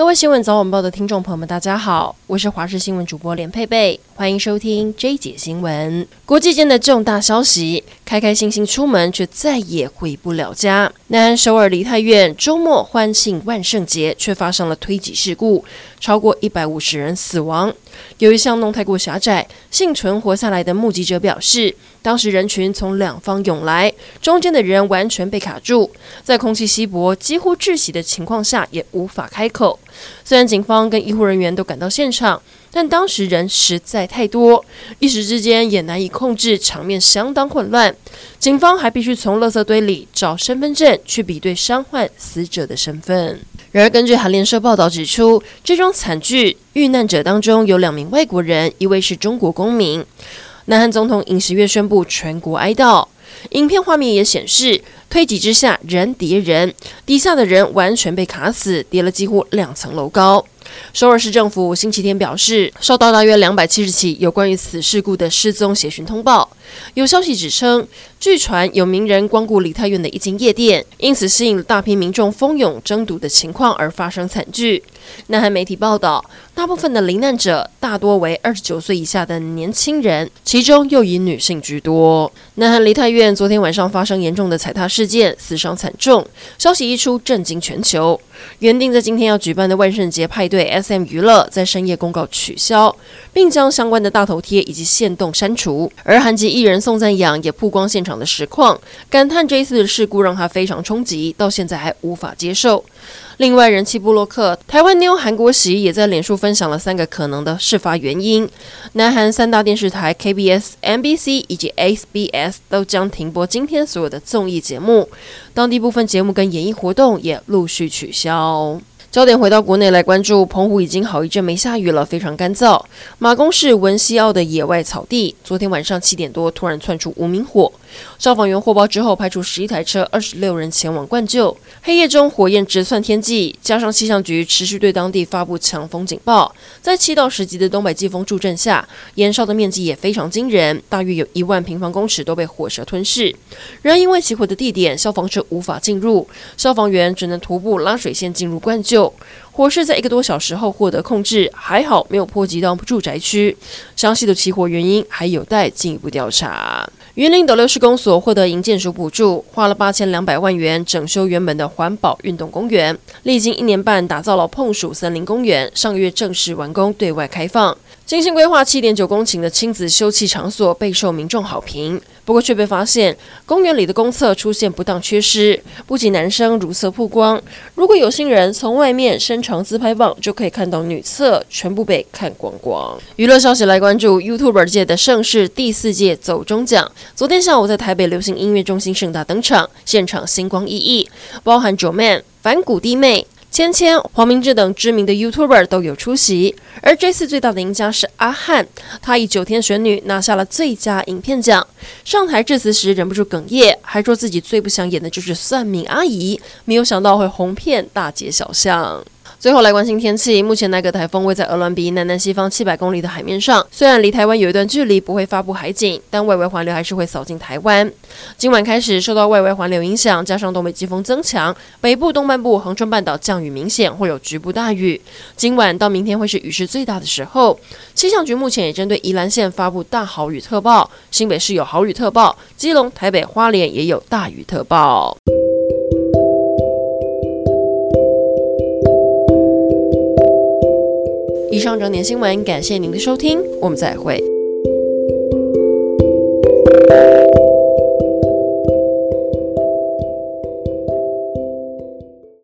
各位新闻早晚报的听众朋友们，大家好，我是华视新闻主播连佩佩，欢迎收听 J 姐新闻。国际间的重大消息，开开心心出门，却再也回不了家。南韩首尔梨泰院周末欢庆万圣节，却发生了推挤事故，超过一百五十人死亡。由于巷弄太过狭窄，幸存活下来的目击者表示，当时人群从两方涌来，中间的人完全被卡住，在空气稀薄、几乎窒息的情况下，也无法开口。虽然警方跟医护人员都赶到现场，但当时人实在太多，一时之间也难以控制，场面相当混乱。警方还必须从垃圾堆里找身份证去比对伤患死者的身份。然而，根据韩联社报道指出，这桩惨剧遇难者当中有两名外国人，一位是中国公民。南韩总统尹锡悦宣布全国哀悼。影片画面也显示，推挤之下人叠人，底下的人完全被卡死，叠了几乎两层楼高。首尔市政府星期天表示，收到大约两百七十起有关于此事故的失踪协寻通报。有消息指称，据传有名人光顾梨泰院的一间夜店，因此吸引了大批民众蜂拥争夺的情况而发生惨剧。南韩媒体报道，大部分的罹难者大多为二十九岁以下的年轻人，其中又以女性居多。南韩梨泰院昨天晚上发生严重的踩踏事件，死伤惨重，消息一出震惊全球。原定在今天要举办的万圣节派对，SM 娱乐在深夜公告取消，并将相关的大头贴以及限动删除。而韩籍艺人宋赞阳也曝光现场的实况，感叹这一次的事故让他非常冲击，到现在还无法接受。另外，人气部落客台湾妞韩国喜也在脸书分享了三个可能的事发原因。南韩三大电视台 KBS、MBC 以及 SBS 都将停播今天所有的综艺节目，当地部分节目跟演艺活动也陆续取消。焦点回到国内来关注，澎湖已经好一阵没下雨了，非常干燥。马公市文西澳的野外草地，昨天晚上七点多突然窜出无名火，消防员获报之后派出十一台车、二十六人前往灌救。黑夜中火焰直窜天际，加上气象局持续对当地发布强风警报，在七到十级的东北季风助阵下，燃烧的面积也非常惊人，大约有一万平方公尺都被火舌吞噬。然而因为起火的地点，消防车无法进入，消防员只能徒步拉水线进入灌救。火势在一个多小时后获得控制，还好没有波及到住宅区。详细的起火原因还有待进一步调查。云林斗六施工所获得营建署补助，花了八千两百万元整修原本的环保运动公园，历经一年半打造了碰鼠森林公园，上个月正式完工对外开放。精心规划七点九公顷的亲子休憩场所备受民众好评，不过却被发现公园里的公厕出现不当缺失，不仅男生如厕曝光，如果有心人从外面伸长自拍棒，就可以看到女厕全部被看光光。娱乐消息来关注，YouTuber 界的盛事第四届走中奖，昨天下午在台北流行音乐中心盛大登场，现场星光熠熠，包含 j o Man、反骨弟妹。芊芊、黄明志等知名的 YouTuber 都有出席，而这次最大的赢家是阿翰，他以《九天玄女》拿下了最佳影片奖。上台致辞时忍不住哽咽，还说自己最不想演的就是算命阿姨，没有想到会红遍大街小巷。最后来关心天气。目前那个台风位在鹅銮鼻南南西方七百公里的海面上，虽然离台湾有一段距离，不会发布海警，但外围环流还是会扫进台湾。今晚开始受到外围环流影响，加上东北季风增强，北部东半部、恒春半岛降雨明显，会有局部大雨。今晚到明天会是雨势最大的时候。气象局目前也针对宜兰县发布大豪雨特报，新北市有豪雨特报，基隆、台北、花莲也有大雨特报。以上整点新闻，感谢您的收听，我们再会。